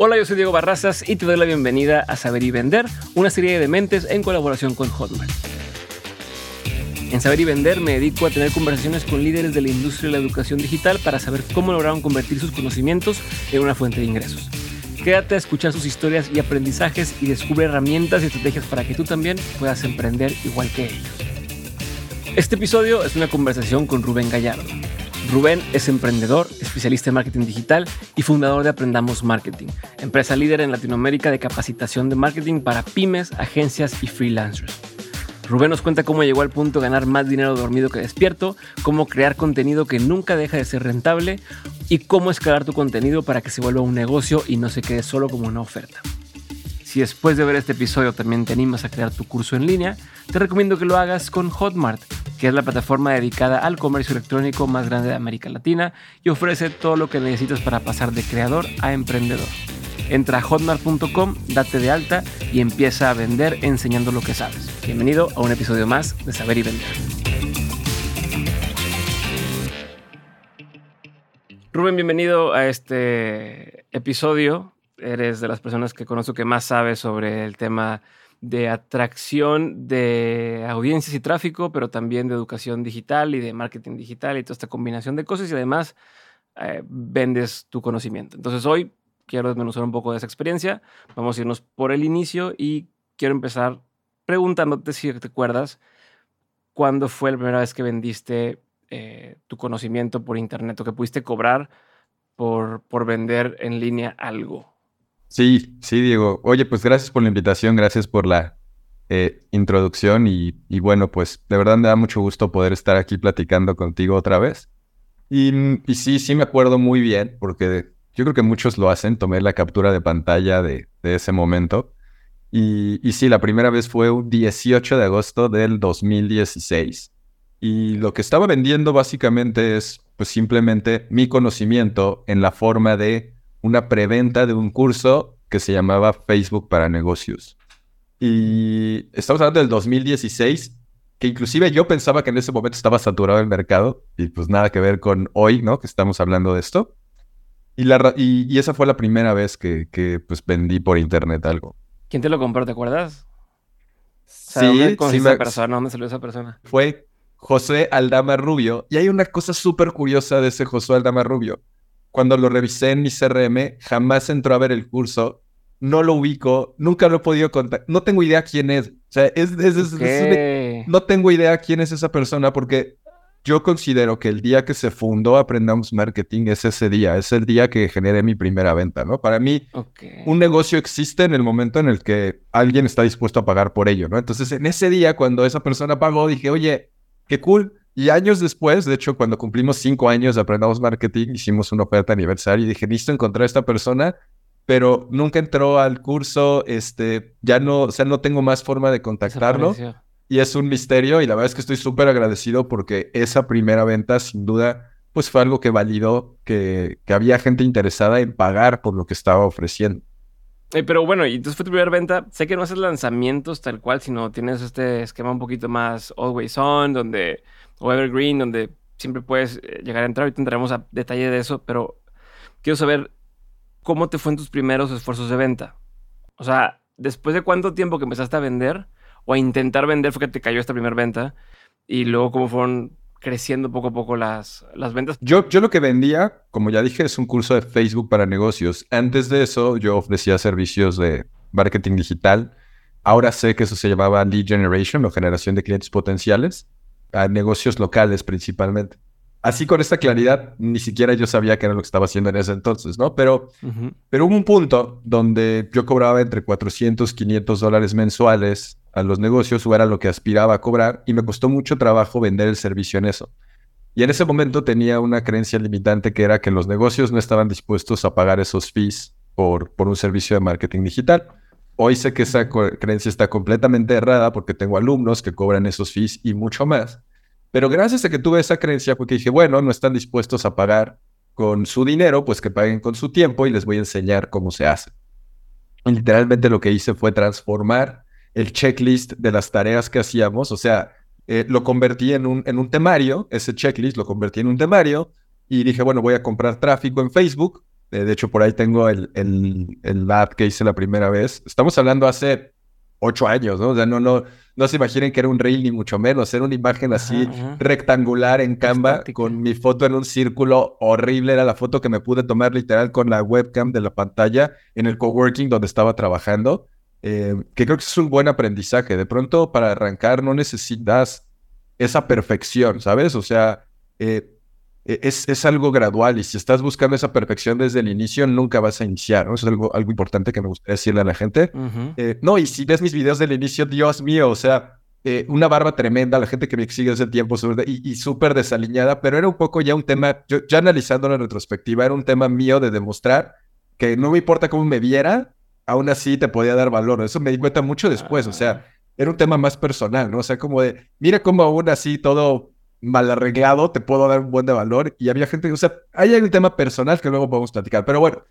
Hola, yo soy Diego Barrazas y te doy la bienvenida a Saber y Vender, una serie de mentes en colaboración con Hotmart. En Saber y Vender me dedico a tener conversaciones con líderes de la industria de la educación digital para saber cómo lograron convertir sus conocimientos en una fuente de ingresos. Quédate a escuchar sus historias y aprendizajes y descubre herramientas y estrategias para que tú también puedas emprender igual que ellos. Este episodio es una conversación con Rubén Gallardo. Rubén es emprendedor, especialista en marketing digital y fundador de Aprendamos Marketing, empresa líder en Latinoamérica de capacitación de marketing para pymes, agencias y freelancers. Rubén nos cuenta cómo llegó al punto de ganar más dinero dormido que despierto, cómo crear contenido que nunca deja de ser rentable y cómo escalar tu contenido para que se vuelva un negocio y no se quede solo como una oferta. Si después de ver este episodio también te animas a crear tu curso en línea, te recomiendo que lo hagas con Hotmart, que es la plataforma dedicada al comercio electrónico más grande de América Latina y ofrece todo lo que necesitas para pasar de creador a emprendedor. Entra a hotmart.com, date de alta y empieza a vender enseñando lo que sabes. Bienvenido a un episodio más de Saber y Vender. Rubén, bienvenido a este episodio eres de las personas que conozco que más sabe sobre el tema de atracción de audiencias y tráfico, pero también de educación digital y de marketing digital y toda esta combinación de cosas y además eh, vendes tu conocimiento. Entonces hoy quiero desmenuzar un poco de esa experiencia, vamos a irnos por el inicio y quiero empezar preguntándote si te acuerdas cuándo fue la primera vez que vendiste eh, tu conocimiento por internet o que pudiste cobrar por, por vender en línea algo. Sí, sí, Diego. Oye, pues gracias por la invitación, gracias por la eh, introducción y, bueno, pues de verdad me da mucho gusto poder estar aquí platicando contigo otra vez. Y, sí, sí me acuerdo muy bien, porque yo creo que muchos lo hacen, tomé la captura de pantalla de, ese momento. Y, y, sí, la primera vez fue un 18 de agosto del 2016. Y lo que estaba vendiendo básicamente es pues simplemente mi conocimiento en la forma de una preventa de un curso que se llamaba Facebook para negocios. Y estamos hablando del 2016, que inclusive yo pensaba que en ese momento estaba saturado el mercado y pues nada que ver con hoy, ¿no? Que estamos hablando de esto. Y, la, y, esa fue la primera vez que, que, pues vendí por internet algo. ¿Quién te lo compró? ¿Te acuerdas? sí, ¿dónde sí esa persona? ¿Dónde salió esa persona? Fue José Aldama Rubio. Y hay una cosa súper curiosa de ese José Aldama Rubio cuando lo revisé en mi CRM, jamás entró a ver el curso, no lo ubico, nunca lo he podido contar, no tengo idea quién es. O sea, es, no tengo idea quién es esa persona porque yo considero que el día que se fundó Aprendamos Marketing es ese día, es el día que generé mi primera venta, ¿no? Para mí, un negocio existe en el momento en el que alguien está dispuesto a pagar por ello, ¿no? Entonces, en ese día, cuando esa persona pagó, dije, oye, qué cool, y años después, de hecho, cuando cumplimos cinco años de Aprendamos Marketing, hicimos una oferta aniversario y dije, listo, encontrar a esta persona, pero nunca entró al curso, este, ya no, o sea, no tengo más forma de contactarlo. Y es un misterio y la verdad es que estoy súper agradecido porque esa primera venta, sin duda, pues fue algo que validó que, que había gente interesada en pagar por lo que estaba ofreciendo. Eh, pero bueno, y entonces fue tu primera venta. Sé que no haces lanzamientos tal cual, sino tienes este esquema un poquito más always on, donde o Evergreen, donde siempre puedes eh, llegar a entrar. Ahorita entraremos a detalle de eso, pero quiero saber cómo te fue en tus primeros esfuerzos de venta. O sea, después de cuánto tiempo que empezaste a vender o a intentar vender fue que te cayó esta primera venta y luego cómo fueron creciendo poco a poco las, las ventas. Yo, yo lo que vendía, como ya dije, es un curso de Facebook para negocios. Antes de eso, yo ofrecía servicios de marketing digital. Ahora sé que eso se llamaba lead generation o generación de clientes potenciales a negocios locales principalmente. Así con esta claridad, ni siquiera yo sabía que era lo que estaba haciendo en ese entonces, ¿no? Pero, pero hubo un punto donde yo cobraba entre 400, 500 dólares mensuales a los negocios, o era lo que aspiraba a cobrar, y me costó mucho trabajo vender el servicio en eso. Y en ese momento tenía una creencia limitante que era que los negocios no estaban dispuestos a pagar esos fees por, por un servicio de marketing digital. Hoy sé que esa creencia está completamente errada porque tengo alumnos que cobran esos fees y mucho más. Pero gracias a que tuve esa creencia, porque dije, bueno, no están dispuestos a pagar con su dinero, pues que paguen con su tiempo y les voy a enseñar cómo se hace. literalmente lo que hice fue transformar el checklist de las tareas que hacíamos, o sea, eh, lo convertí en un, en un temario, ese checklist lo convertí en un temario y dije, bueno, voy a comprar tráfico en Facebook Eh, de hecho, por ahí tengo el, el, el ad que hice la primera vez. Estamos hablando hace ocho años, ¿no? O sea, no, no, no se imaginen que era un reel ni mucho menos. Era una imagen así rectangular en Canva con mi foto en un círculo horrible. Era la foto que me pude tomar literal con la webcam de la pantalla en el coworking donde estaba trabajando. Eh, que creo que es un buen aprendizaje. De pronto, para arrancar, no necesitas esa perfección, ¿sabes? O sea, eh, es, es, algo gradual y si estás buscando esa perfección desde el inicio, nunca vas a iniciar, ¿no? Eso es algo, algo importante que me gustaría decirle a la gente. Eh, no, y si ves mis videos del inicio, Dios mío, o sea, eh, una barba tremenda, la gente que me sigue hace tiempo y, y súper desaliñada, pero era un poco ya un tema, yo ya analizando la retrospectiva, era un tema mío de demostrar que no me importa cómo me viera, aún así te podía dar valor. Eso me di cuenta mucho después, o sea, ah. era un tema más personal, ¿no? O sea, como de, mira cómo aún así todo mal arreglado, te puedo dar un buen de valor. Y había gente, o sea, hay un tema personal que luego podemos platicar, pero bueno.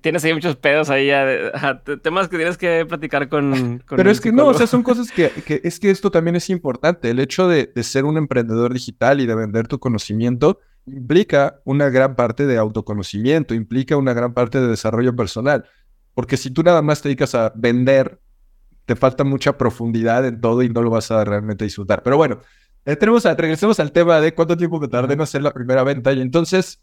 tienes ahí muchos pedos ahí, temas que tienes que platicar con... pero es que no, o sea, son cosas que, que, es que esto también es importante. El hecho de, de ser un emprendedor digital y de vender tu conocimiento implica una gran parte de autoconocimiento, implica una gran parte de desarrollo personal. Porque si tú nada más te dedicas a vender, te falta mucha profundidad en todo y no lo vas a realmente disfrutar. Pero bueno, eh, a, regresemos al tema de cuánto tiempo me tardé en hacer la primera venta. Y entonces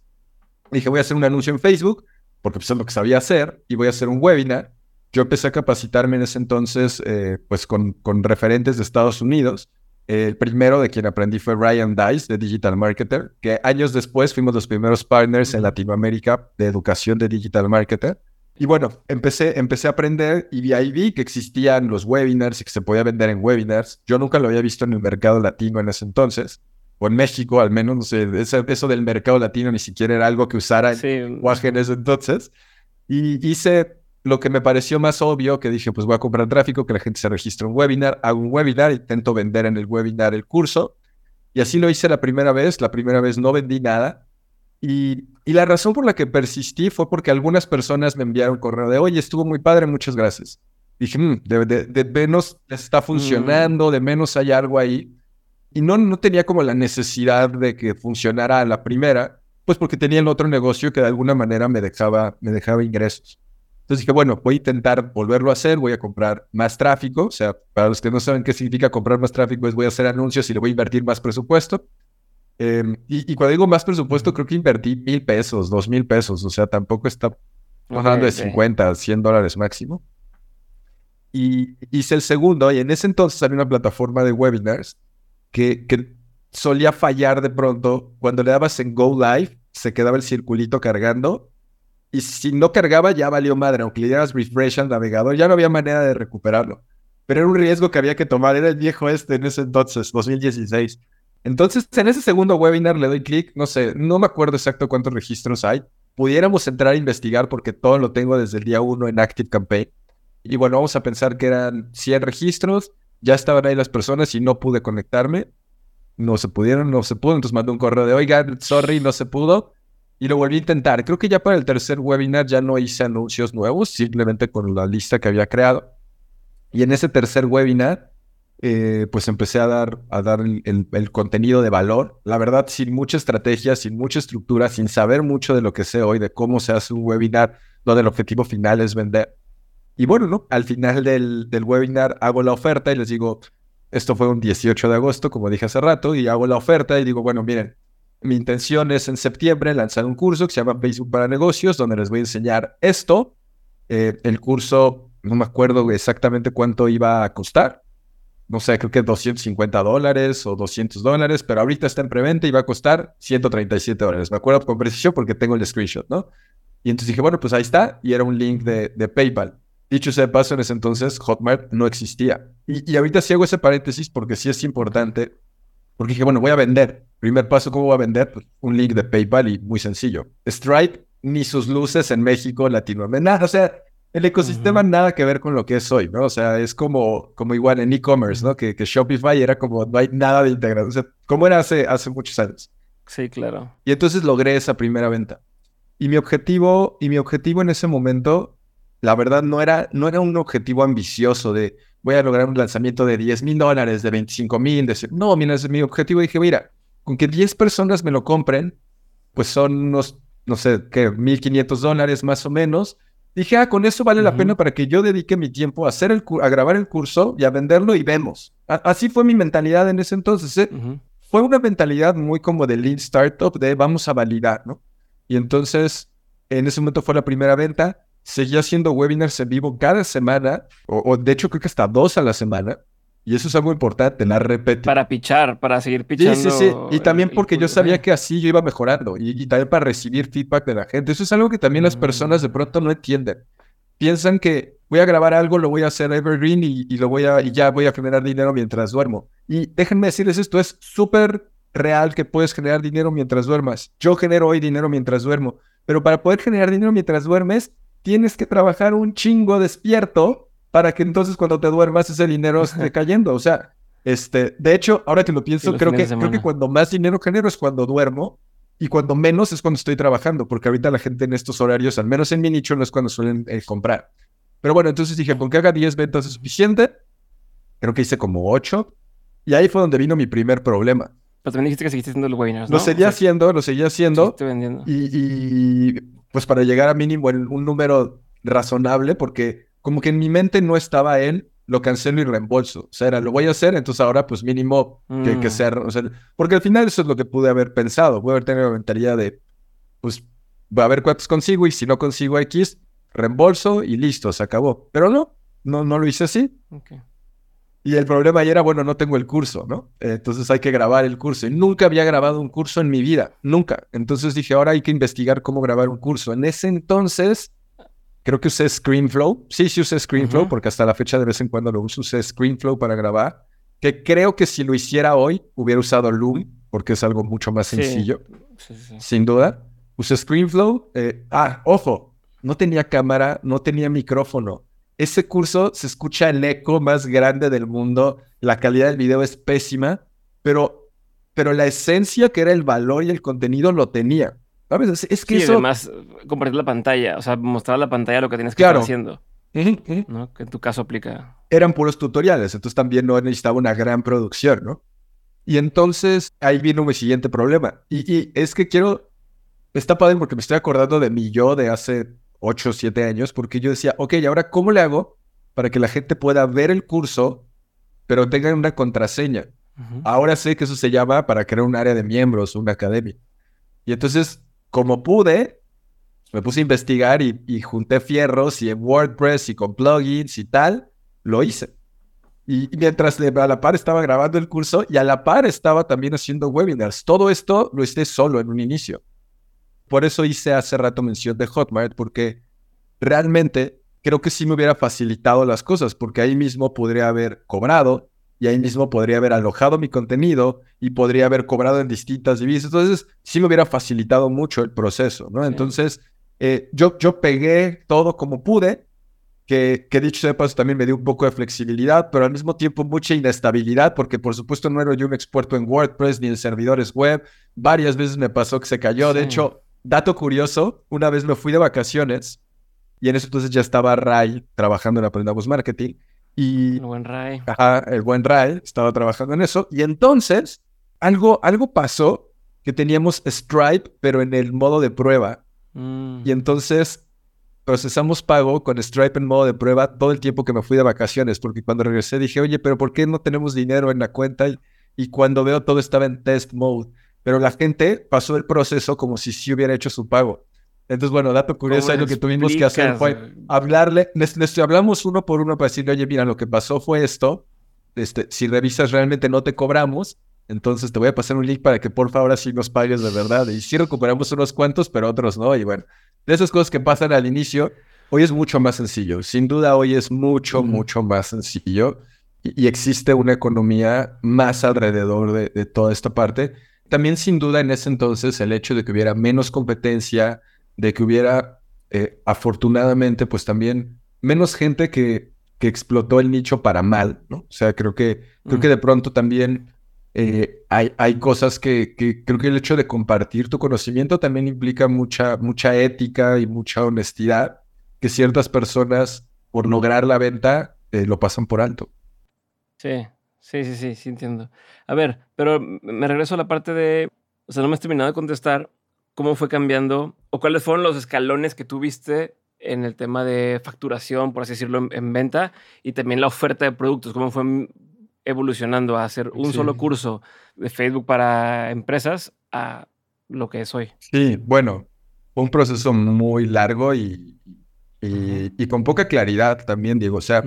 dije, voy a hacer un anuncio en Facebook, porque pues es lo que sabía hacer, y voy a hacer un webinar. Yo empecé a capacitarme en ese entonces, eh, pues con, con referentes de Estados Unidos. el primero de quien aprendí fue Ryan Dice, de Digital Marketer, que años después fuimos los primeros partners en Latinoamérica de educación de Digital Marketer. Y bueno, empecé, empecé a aprender y ahí vi que existían los webinars y que se podía vender en webinars. Yo nunca lo había visto en el mercado latino en ese entonces, o en México al menos, no sé, eso, del mercado latino ni siquiera era algo que usara en en ese entonces. Y hice lo que me pareció más obvio, que dije, pues voy a comprar tráfico, que la gente se registre un webinar, hago un webinar, intento vender en el webinar el curso. Y así lo hice la primera vez. La primera vez no vendí nada. Y, la razón por la que persistí fue porque algunas personas me enviaron correo de, oye, estuvo muy padre, muchas gracias. Dije, mm, de, menos está funcionando, de menos hay algo ahí. Y no, no tenía como la necesidad de que funcionara a la primera, pues porque tenía el otro negocio que de alguna manera me dejaba, me dejaba ingresos. Entonces dije, bueno, voy a intentar volverlo a hacer, voy a comprar más tráfico. O sea, para los que no saben qué significa comprar más tráfico, es voy a hacer anuncios y le voy a invertir más presupuesto. Em, y, cuando digo más presupuesto, creo que invertí mil pesos, dos mil pesos. O sea, tampoco está hablando de 50, 100 dólares máximo. Y hice el segundo, y en ese entonces había una plataforma de webinars que, que solía fallar de pronto. Cuando le dabas en Go Live, se quedaba el circulito cargando. Y si no cargaba, ya valió madre. Aunque le dieras refresh al navegador, ya no había manera de recuperarlo. Pero era un riesgo que había que tomar. Era el viejo este en ese entonces, 2016. Entonces, en ese segundo webinar le doy clic, no sé, no me acuerdo exacto cuántos registros hay. Pudiéramos entrar a investigar porque todo lo tengo desde el día uno en Active Campaign. Y bueno, vamos a pensar que eran 100 registros, ya estaban ahí las personas y no pude conectarme. No se pudieron, no se pudo, entonces mandé un correo de, oigan, sorry, no se pudo. Y lo volví a intentar. Creo que ya para el tercer webinar ya no hice anuncios nuevos, simplemente con la lista que había creado. Y en ese tercer webinar eh, pues empecé a dar, a dar el, contenido de valor. La verdad, sin mucha estrategia, sin mucha estructura, sin saber mucho de lo que sé hoy, de cómo se hace un webinar, donde el objetivo final es vender. Y bueno, ¿no? Al final del, del webinar hago la oferta y les digo, esto fue un 18 de agosto, como dije hace rato, y hago la oferta y digo, bueno, miren, mi intención es en septiembre lanzar un curso que se llama Facebook para negocios, donde les voy a enseñar esto. Eh, el curso, no me acuerdo exactamente cuánto iba a costar, no sé, creo que 250 dólares o 200 dólares, pero ahorita está en preventa y va a costar 137 dólares. Me acuerdo con precisión porque tengo el screenshot, ¿no? Y entonces dije, bueno, pues ahí está, y era un link de, de PayPal. Dicho sea de paso, en ese entonces Hotmart no existía. Y, y, ahorita sí hago ese paréntesis porque sí es importante, porque dije, bueno, voy a vender. Primer paso, ¿cómo voy a vender? Pues un link de PayPal y muy sencillo. Stripe, ni sus luces en México, Latinoamérica, o sea, el ecosistema nada que ver con lo que es hoy, ¿no? O sea, es como, como igual en e-commerce, ¿no? Que, que, Shopify era como, no hay nada de integración. O sea, como era hace, hace muchos años. Sí, claro. Y entonces logré esa primera venta. Y mi objetivo, y mi objetivo en ese momento, la verdad, no era, no era un objetivo ambicioso de voy a lograr un lanzamiento de 10 mil dólares, de 25 mil, de... No, mira, mi objetivo dije, mira, con que 10 personas me lo compren, pues son unos no sé, ¿qué? 1.500 dólares más o menos. Dije, ah, con eso vale la pena para que yo dedique mi tiempo a, hacer el a grabar el curso y a venderlo y vemos. así fue mi mentalidad en ese entonces. ¿eh? Fue una mentalidad muy como de lean startup, de vamos a validar, ¿no? Y entonces, en ese momento fue la primera venta. Seguía haciendo webinars en vivo cada semana, o, de hecho creo que hasta dos a la semana. Y eso es algo importante, la repetición. Para pichar, para seguir pichando. Sí, sí, sí. Y también porque yo sabía que así yo iba mejorando. Y, también para recibir feedback de la gente. Eso es algo que también las personas de pronto no entienden. Piensan que voy a grabar algo, lo voy a hacer evergreen y, y, lo voy a, y ya voy a generar dinero mientras duermo. Y déjenme decirles esto, es súper real que puedes generar dinero mientras duermas. Yo genero hoy dinero mientras duermo. Pero para poder generar dinero mientras duermes, tienes que trabajar un chingo despierto para que entonces cuando te duermas ese dinero esté cayendo. O sea, este, de hecho, ahora que lo pienso, creo que, creo que cuando más dinero genero es cuando duermo y cuando menos es cuando estoy trabajando, porque ahorita la gente en estos horarios, al menos en mi nicho, no es cuando suelen eh, comprar. Pero bueno, entonces dije, con que haga 10 ventas es suficiente. Creo que hice como 8. Y ahí fue donde vino mi primer problema. Pero también dijiste que seguiste haciendo los webinars, ¿no? Lo seguía haciendo, lo seguía haciendo. vendiendo. Y, y, pues para llegar a mínimo en un número razonable, porque como que en mi mente no estaba él, lo cancelo y reembolso. O sea, era, lo voy a hacer, entonces ahora pues mínimo que, que mm. ser, o sea, porque al final eso es lo que pude haber pensado, pude haber tenido la mentalidad de, pues, va a ver cuántos consigo y si no consigo X, reembolso y listo, se acabó. Pero no, no, no lo hice así. Y el problema ahí era, bueno, no tengo el curso, ¿no? entonces hay que grabar el curso. Y nunca había grabado un curso en mi vida, nunca. Entonces dije, ahora hay que investigar cómo grabar un curso. En ese entonces Creo que usé ScreenFlow. Sí, sí usé ScreenFlow porque hasta la fecha de vez en cuando lo uso. Usé ScreenFlow para grabar. Que creo que si lo hiciera hoy hubiera usado Loom porque es algo mucho más sencillo. Sin duda. Usé ScreenFlow. Eh, ah, ojo, no tenía cámara, no tenía micrófono. Ese curso se escucha el eco más grande del mundo. La calidad del video es pésima, pero, pero la esencia que era el valor y el contenido lo tenía. ¿Sabes? Es que eso... además, compartir la pantalla, o sea, mostrar la pantalla lo que tienes que estar haciendo. ¿no? Que en tu caso aplica. Eran puros tutoriales, entonces también no necesitaba una gran producción, ¿no? Y entonces ahí vino mi siguiente problema. Y, es que quiero. Está padre porque me estoy acordando de mi yo de hace 8 o 7 años, porque yo decía, ok, ahora cómo le hago para que la gente pueda ver el curso, pero tengan una contraseña? Ahora sé que eso se llama para crear un área de miembros, una academia. Y entonces como pude, me puse a investigar y, junté fierros y en WordPress y con plugins y tal, lo hice. Y, mientras a la par estaba grabando el curso y a la par estaba también haciendo webinars. Todo esto lo hice solo en un inicio. Por eso hice hace rato mención de Hotmart, porque realmente creo que sí me hubiera facilitado las cosas, porque ahí mismo podría haber cobrado y ahí mismo podría haber alojado mi contenido y podría haber cobrado en distintas divisas. Entonces, sí me hubiera facilitado mucho el proceso, ¿no? Entonces, eh, yo, yo pegué todo como pude, que, que dicho sea paso también me dio un poco de flexibilidad, pero al mismo tiempo mucha inestabilidad, porque por supuesto no era yo un experto en WordPress ni en servidores web. Varias veces me pasó que se cayó. De hecho, dato curioso, una vez me fui de vacaciones y en eso entonces ya estaba Ray trabajando en Aprendamos Marketing y, el buen Ray. Ajá, el buen Ray estaba trabajando en eso. Y entonces, algo, algo pasó que teníamos Stripe, pero en el modo de prueba. Mm. Y entonces procesamos pago con Stripe en modo de prueba todo el tiempo que me fui de vacaciones, porque cuando regresé dije, oye, pero ¿por qué no tenemos dinero en la cuenta? Y, cuando veo todo estaba en test mode. Pero la gente pasó el proceso como si sí hubiera hecho su pago. Entonces, bueno, dato curioso, lo que tuvimos que hacer fue hablarle, les, hablamos uno por uno para decirle, oye, mira, lo que pasó fue esto, este, si revisas realmente no te cobramos, entonces te voy a pasar un link para que por favor así nos pagues de verdad. Y sí recuperamos unos cuantos, pero otros no. Y bueno, de esas cosas que pasan al inicio, hoy es mucho más sencillo. Sin duda, hoy es mucho, mucho más sencillo. Y, existe una economía más alrededor de, de toda esta parte. También, sin duda, en ese entonces, el hecho de que hubiera menos competencia, de que hubiera, eh, afortunadamente, pues también menos gente que, que explotó el nicho para mal, ¿no? O sea, creo que, creo que mm. de pronto también eh, hay, hay cosas que, que, creo que el hecho de compartir tu conocimiento también implica mucha, mucha ética y mucha honestidad que ciertas personas, por lograr la venta, eh, lo pasan por alto. Sí, sí, sí, sí, sí, entiendo. A ver, pero me regreso a la parte de, o sea, no me has terminado de contestar cómo fue cambiando o cuáles fueron los escalones que tuviste en el tema de facturación, por así decirlo, en, venta y también la oferta de productos, cómo fue evolucionando a hacer un solo curso de Facebook para empresas a lo que es hoy. Sí, bueno, un proceso muy largo y, y, con poca claridad también, Diego. O sea,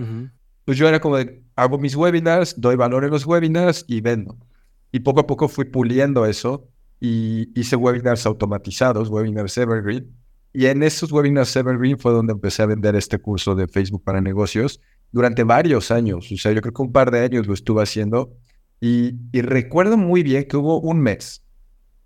pues yo era como de, hago mis webinars, doy valor en los webinars y vendo. Y poco a poco fui puliendo eso y hice webinars automatizados, webinars Evergreen. Y en esos webinars Evergreen fue donde empecé a vender este curso de Facebook para negocios durante varios años. O sea, yo creo que un par de años lo estuve haciendo. Y, recuerdo muy bien que hubo un mes,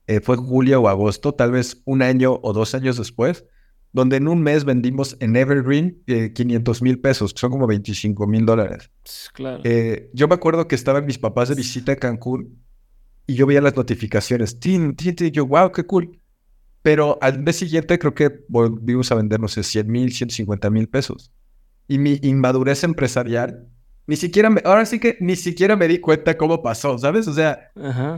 eh, fue julio o agosto, tal vez un año o dos años después, donde en un mes vendimos en Evergreen 500 eh, mil pesos, que son como 25 mil dólares. Claro. Eh, yo me acuerdo que estaban mis papás de visita en Cancún y yo veía las notificaciones. Tin, tin, tin, yo, wow, qué cool. Pero al mes siguiente creo que volvimos a vender, no sé, 100 mil, 150 mil pesos. Y mi inmadurez empresarial, ni siquiera, me, ahora sí que ni siquiera me di cuenta cómo pasó, ¿sabes? O sea,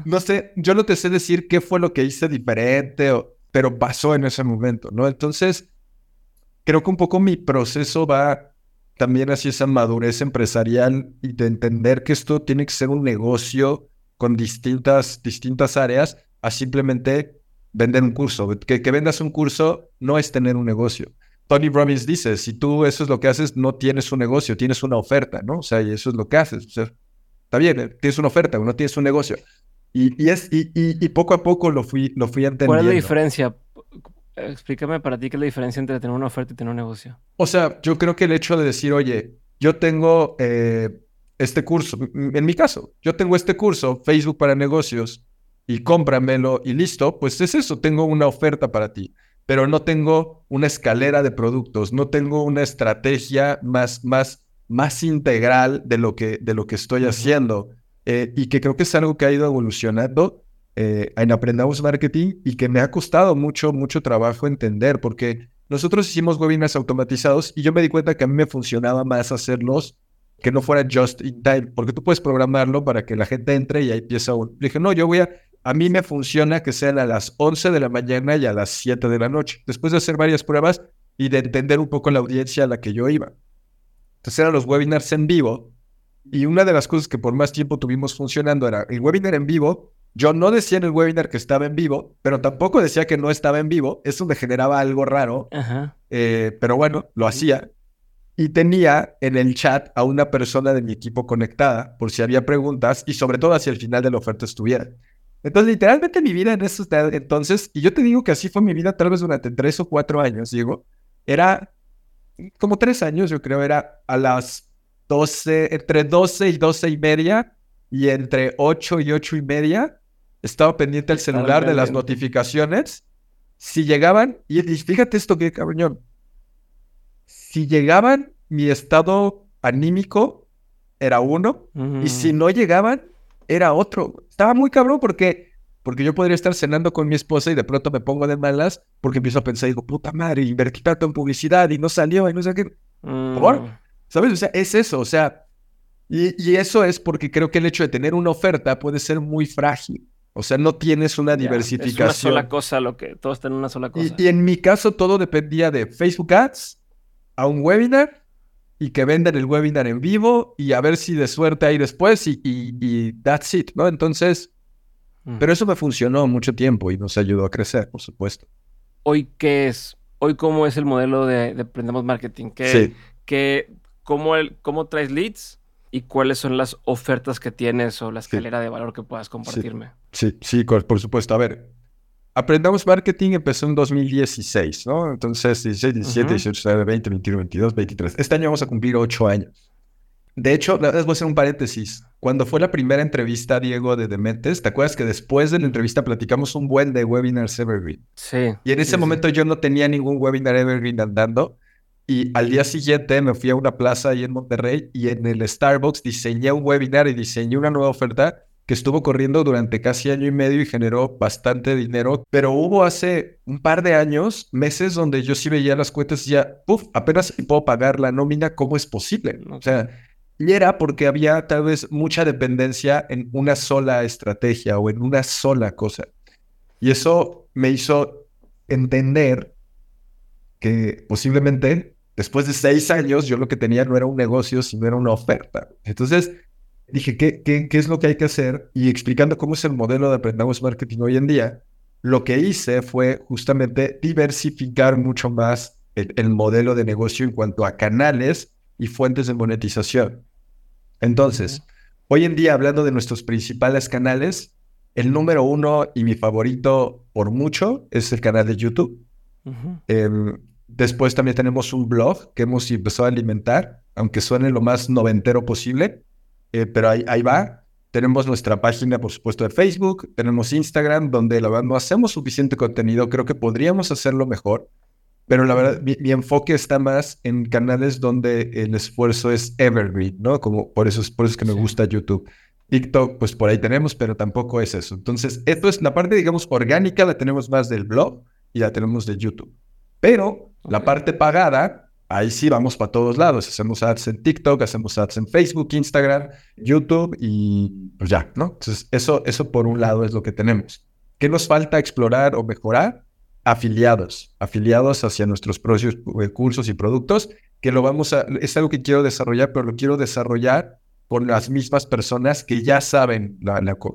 no sé, yo no te sé decir qué fue lo que hice diferente, pero pasó en ese momento, ¿no? Entonces, creo que un poco mi proceso va también hacia esa madurez empresarial y de entender que esto tiene que ser un negocio con distintas, distintas áreas a simplemente vender un curso. Que, que vendas un curso no es tener un negocio. Tony Robbins dice, si tú eso es lo que haces, no tienes un negocio, tienes una oferta, ¿no? O sea, y eso es lo que haces. O sea, está bien, eh, tienes una oferta, no tienes un negocio. Y, y es, y, y, poco a poco lo fui, lo fui entendiendo. ¿Cuál es la diferencia? Explícame para ti qué es la diferencia entre tener una oferta y tener un negocio. O sea, yo creo que el hecho de decir, oye, yo tengo eh, este curso, en mi caso, yo tengo este curso, Facebook para negocios, y cómpramelo y listo, pues es eso, tengo una oferta para ti, pero no tengo una escalera de productos, no tengo una estrategia más, más, más integral de lo que, de lo que estoy haciendo. Eh, y que creo que es algo que ha ido evolucionando eh, en Aprendamos Marketing y que me ha costado mucho, mucho trabajo entender, porque nosotros hicimos webinars automatizados y yo me di cuenta que a mí me funcionaba más hacerlos que no fuera just in time, porque tú puedes programarlo para que la gente entre y ahí empieza un... dije, no, yo voy a... A mí me funciona que sean a las 11 de la mañana y a las 7 de la noche, después de hacer varias pruebas y de entender un poco la audiencia a la que yo iba. Entonces eran los webinars en vivo y una de las cosas que por más tiempo tuvimos funcionando era el webinar en vivo. Yo no decía en el webinar que estaba en vivo, pero tampoco decía que no estaba en vivo. Eso me generaba algo raro. Eh, pero bueno, lo hacía y tenía en el chat a una persona de mi equipo conectada por si había preguntas y sobre todo hacia el final de la oferta estuviera. Entonces, literalmente mi vida en esos entonces, y yo te digo que así fue mi vida tal vez durante tres o cuatro años, digo, era como tres años, yo creo, era a las 12, entre 12 y 12 y media, y entre 8 y 8 y media, estaba pendiente el celular de las notificaciones. Si llegaban, y fíjate esto que cabrón, si llegaban, mi estado anímico era uno, y si no llegaban, era otro. Estaba muy cabrón porque, porque yo podría estar cenando con mi esposa y de pronto me pongo de malas porque empiezo a pensar, digo, puta madre, invertí tanto en publicidad y no salió y no sé qué. ¿Por? Mm. ¿Sabes? O sea, es eso, o sea, y, eso es porque creo que el hecho de tener una oferta puede ser muy frágil. O sea, no tienes una diversificación. Es una sola cosa, lo que todo está en una sola cosa. y en mi caso todo dependía de Facebook Ads, a un webinar y que vendan el webinar en vivo y a ver si de suerte hay después y, y, that's it, ¿no? Entonces, mm. pero eso me funcionó mucho tiempo y nos ayudó a crecer, por supuesto. Hoy, ¿qué es? Hoy, ¿cómo es el modelo de, de Marketing? ¿Qué, sí. cómo, el, ¿Cómo traes leads? ¿Y cuáles son las ofertas que tienes o la escalera de valor que puedas compartirme? Sí, sí, por supuesto. A ver, Aprendamos Marketing empezó en 2016, ¿no? Entonces, 16, 17, 18, 19, 20, 21, 22, 23. Este año vamos a cumplir ocho años. De hecho, les voy a hacer un paréntesis. Cuando fue la primera entrevista, Diego, de Dementes, ¿te acuerdas que después de la entrevista platicamos un buen de webinars Evergreen? Sí. Y en ese momento yo no tenía ningún webinar Evergreen andando. Y al día siguiente me fui a una plaza ahí en Monterrey y en el Starbucks diseñé un webinar y diseñé una nueva oferta que estuvo corriendo durante casi año y medio y generó bastante dinero, pero hubo hace un par de años, meses donde yo sí veía las cuentas y ya, puff, apenas puedo pagar la nómina, ¿cómo es posible? O sea, y era porque había tal vez mucha dependencia en una sola estrategia o en una sola cosa. Y eso me hizo entender que posiblemente después de seis años yo lo que tenía no era un negocio, sino era una oferta. Entonces dije, ¿qué, qué, qué es lo que hay que hacer? Y explicando cómo es el modelo de Aprendamos Marketing hoy en día, lo que hice fue justamente diversificar mucho más el, modelo de negocio en cuanto a canales y fuentes de monetización. Entonces, hoy en día, hablando de nuestros principales canales, el número uno y mi favorito por mucho es el canal de YouTube. Em, después también tenemos un blog que hemos empezado a alimentar, aunque suene lo más noventero posible, eh, pero ahí, ahí va. Tenemos nuestra página, por supuesto, de Facebook, tenemos Instagram, donde la verdad no hacemos suficiente contenido, creo que podríamos hacerlo mejor, pero la verdad mi, enfoque está más en canales donde el esfuerzo es evergreen, ¿no? Como por eso, por eso es que me gusta YouTube. TikTok, pues por ahí tenemos, pero tampoco es eso. Entonces, esto es la parte, digamos, orgánica, la tenemos más del blog y la tenemos de YouTube. Pero la parte pagada, ahí sí vamos para todos lados. Hacemos ads en TikTok, hacemos ads en Facebook, Instagram, YouTube y pues ya, ¿no? Entonces, eso, eso por un lado es lo que tenemos. ¿Qué nos falta explorar o mejorar? Afiliados, afiliados hacia nuestros propios cursos y productos, que lo vamos a, es algo que quiero desarrollar, pero lo quiero desarrollar por las mismas personas que ya saben,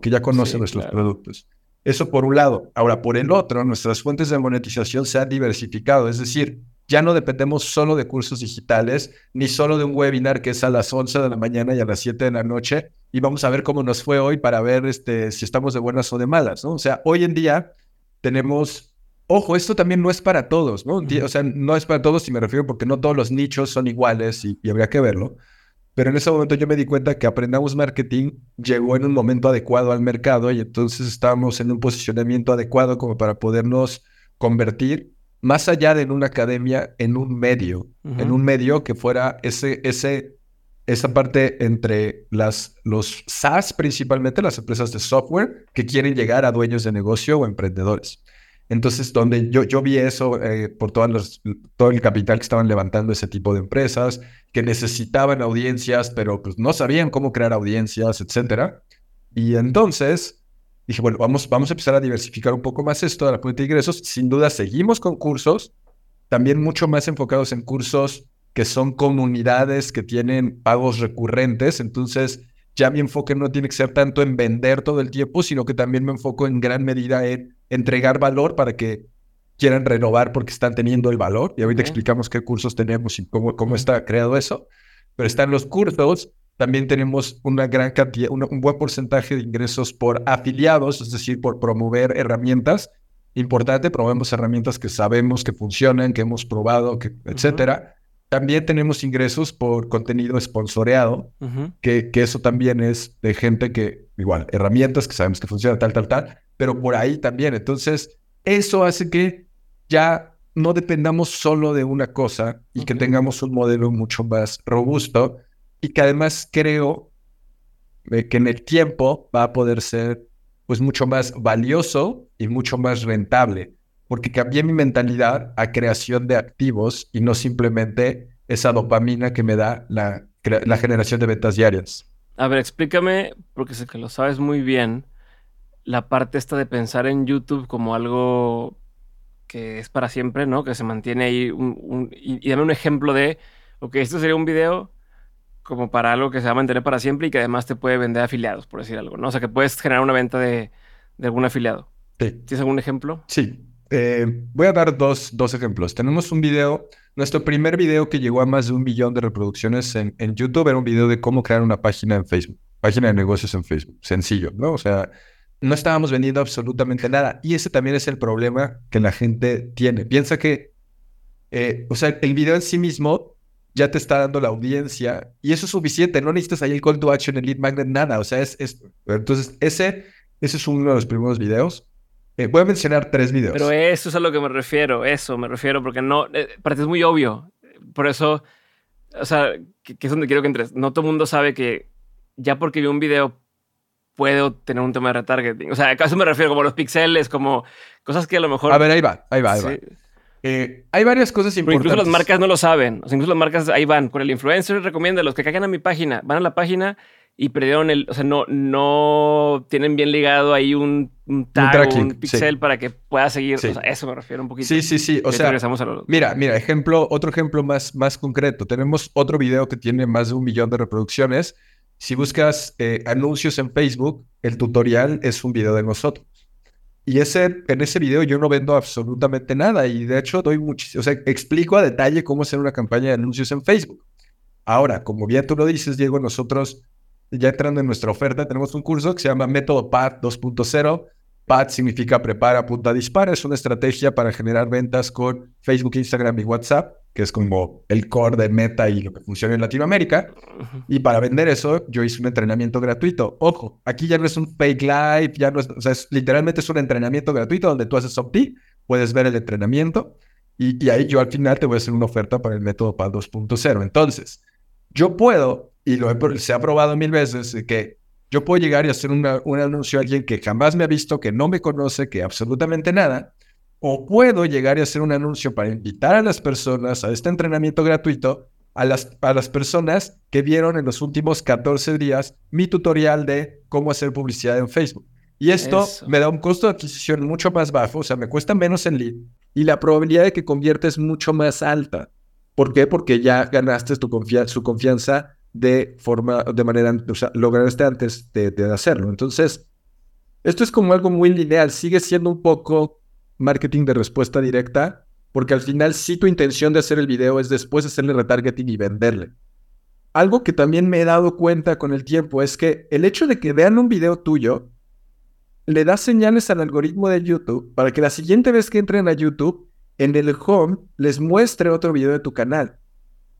que ya conocen nuestros productos. Eso por un lado. Ahora, por el otro, nuestras fuentes de monetización se han diversificado. Es decir, ya no dependemos solo de cursos digitales, ni solo de un webinar que es a las 11 de la mañana y a las 7 de la noche, y vamos a ver cómo nos fue hoy para ver este, si estamos de buenas o de malas, ¿no? O sea, hoy en día tenemos, ojo, esto también no es para todos, ¿no? O sea, no es para todos y me refiero porque no todos los nichos son iguales y habría que verlo. Pero en ese momento yo me di cuenta que Aprendamos Marketing llegó en un momento adecuado al mercado y entonces estábamos en un posicionamiento adecuado como para podernos convertir más allá de en una academia, en un medio, en un medio que fuera ese, ese, esa parte entre las, los SaaS, principalmente las empresas de software, que quieren llegar a dueños de negocio o emprendedores. Entonces, donde yo, yo vi eso eh, por todas los, todo el capital que estaban levantando ese tipo de empresas, que necesitaban audiencias, pero pues no sabían cómo crear audiencias, etcétera. Y entonces dije, bueno, vamos, vamos a empezar a diversificar un poco más esto de la fuente de ingresos. Sin duda, seguimos con cursos, también mucho más enfocados en cursos que son comunidades que tienen pagos recurrentes. Entonces, ya mi enfoque no tiene que ser tanto en vender todo el tiempo, sino que también me enfoco en gran medida en entregar valor para que quieran renovar porque están teniendo el valor. Y ahorita explicamos qué cursos tenemos y cómo, cómo está creado eso. Pero están los cursos, también tenemos una gran cantidad, un buen porcentaje de ingresos por afiliados, es decir, por promover herramientas. Importante, promovemos herramientas que sabemos que funcionan, que hemos probado, que, etcétera. También tenemos ingresos por contenido sponsoreado, que, que eso también es de gente que, igual, herramientas que sabemos que funcionan, tal, tal, tal, pero por ahí también. Entonces, eso hace que ya no dependamos solo de una cosa y que tengamos un modelo mucho más robusto y que además creo eh, que en el tiempo va a poder ser pues mucho más valioso y mucho más rentable porque cambié mi mentalidad a creación de activos y no simplemente esa dopamina que me da la, generación de ventas diarias. A ver, explícame, porque sé que lo sabes muy bien, la parte esta de pensar en YouTube como algo que es para siempre, ¿no? Que se mantiene ahí un, y, dame un ejemplo de, ok, esto sería un video como para algo que se va a mantener para siempre y que además te puede vender afiliados, por decir algo, ¿no? O sea, que puedes generar una venta de, de algún afiliado. Sí. ¿Tienes algún ejemplo? Sí. Eh, voy a dar dos, dos ejemplos. Tenemos un video, nuestro primer video que llegó a más de un millón de reproducciones en, en YouTube era un video de cómo crear una página en Facebook, página de negocios en Facebook. Sencillo, ¿no? O sea, no estábamos vendiendo absolutamente nada. Y ese también es el problema que la gente tiene. Piensa que, eh, o sea, el video en sí mismo ya te está dando la audiencia y eso es suficiente. No necesitas ahí el call to action, el lead magnet, nada. O sea, es, es entonces ese, ese es uno de los primeros videos. Eh, voy a mencionar tres videos. Pero eso es a lo que me refiero, eso me refiero, porque no, eh, para ti es muy obvio. Por eso, o sea, que, es donde quiero que entres. No todo el mundo sabe que ya porque vi un video puedo tener un tema de retargeting. O sea, a eso me refiero, como los pixeles, como cosas que a lo mejor... A ver, ahí va, ahí va, ahí va. Eh, hay varias cosas importantes. incluso las marcas no lo saben. O sea, incluso las marcas ahí van con el influencer, recomienda los que caigan a mi página, van a la página y perdieron el, o sea, no, no tienen bien ligado ahí un, un tag, un, pixel para que pueda seguir. O sea, eso me refiero un poquito. Sí, sí, sí. O sea, mira, mira, ejemplo, otro ejemplo más, más concreto. Tenemos otro video que tiene más de un millón de reproducciones. Si buscas eh, anuncios en Facebook, el tutorial es un video de nosotros. Y ese, en ese video yo no vendo absolutamente nada y de hecho doy muchísimo, o sea, explico a detalle cómo hacer una campaña de anuncios en Facebook. Ahora, como bien tú lo dices, Diego, nosotros ya entrando en nuestra oferta, tenemos un curso que se llama Método PAD 2.0. PAD significa prepara, punta, dispara. Es una estrategia para generar ventas con Facebook, Instagram y WhatsApp, que es como el core de Meta y lo que funciona en Latinoamérica. Y para vender eso, yo hice un entrenamiento gratuito. Ojo, aquí ya no es un fake live, ya no es, o sea, literalmente es un entrenamiento gratuito donde tú haces opt puedes ver el entrenamiento y, y ahí yo al final te voy a hacer una oferta para el método PAD 2.0. Entonces, yo puedo y lo se ha probado mil veces, que yo puedo llegar y hacer un anuncio a alguien que jamás me ha visto, que no me conoce, que absolutamente nada, o puedo llegar y hacer un anuncio para invitar a las personas a este entrenamiento gratuito, a las, a las personas que vieron en los últimos 14 días mi tutorial de cómo hacer publicidad en Facebook. Y esto me da un costo de adquisición mucho más bajo, o sea, me cuesta menos en lead y la probabilidad de que conviertes es mucho más alta. ¿Por qué? Porque ya ganaste tu su confianza de forma, de manera, o sea, lograste antes de, hacerlo. Entonces, esto es como algo muy lineal, sigue siendo un poco marketing de respuesta directa, porque al final sí tu intención de hacer el video es después hacerle retargeting y venderle. Algo que también me he dado cuenta con el tiempo es que el hecho de que vean un video tuyo le da señales al algoritmo de YouTube para que la siguiente vez que entren a YouTube, en el home les muestre otro video de tu canal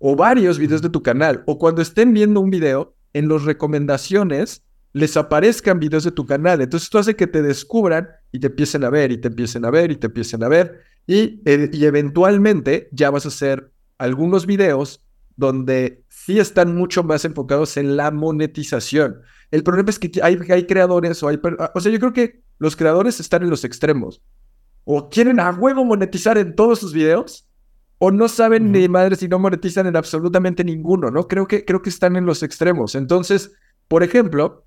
o varios videos de tu canal, o cuando estén viendo un video, en las recomendaciones les aparezcan videos de tu canal. Entonces esto hace que te descubran y te empiecen a ver y te empiecen a ver y te empiecen a ver y, eh, y eventualmente ya vas a hacer algunos videos donde sí están mucho más enfocados en la monetización. El problema es que hay, hay creadores o hay... O sea, yo creo que los creadores están en los extremos. O quieren a huevo monetizar en todos sus videos o no saben ni madre si no monetizan en absolutamente ninguno, ¿no? Creo que, creo que están en los extremos. Entonces, por ejemplo,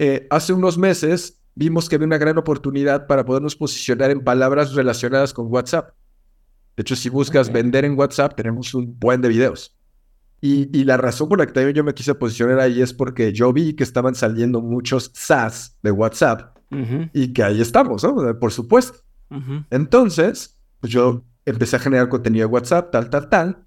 eh, hace unos meses vimos que había una gran oportunidad para podernos posicionar en palabras relacionadas con WhatsApp. De hecho, si buscas vender en WhatsApp, tenemos un buen de videos. Y, y, la razón por la que también yo me quise posicionar ahí es porque yo vi que estaban saliendo muchos SaaS de WhatsApp y que ahí estamos, ¿no? Por supuesto. Entonces, pues yo empecé a generar contenido de WhatsApp, tal, tal, tal.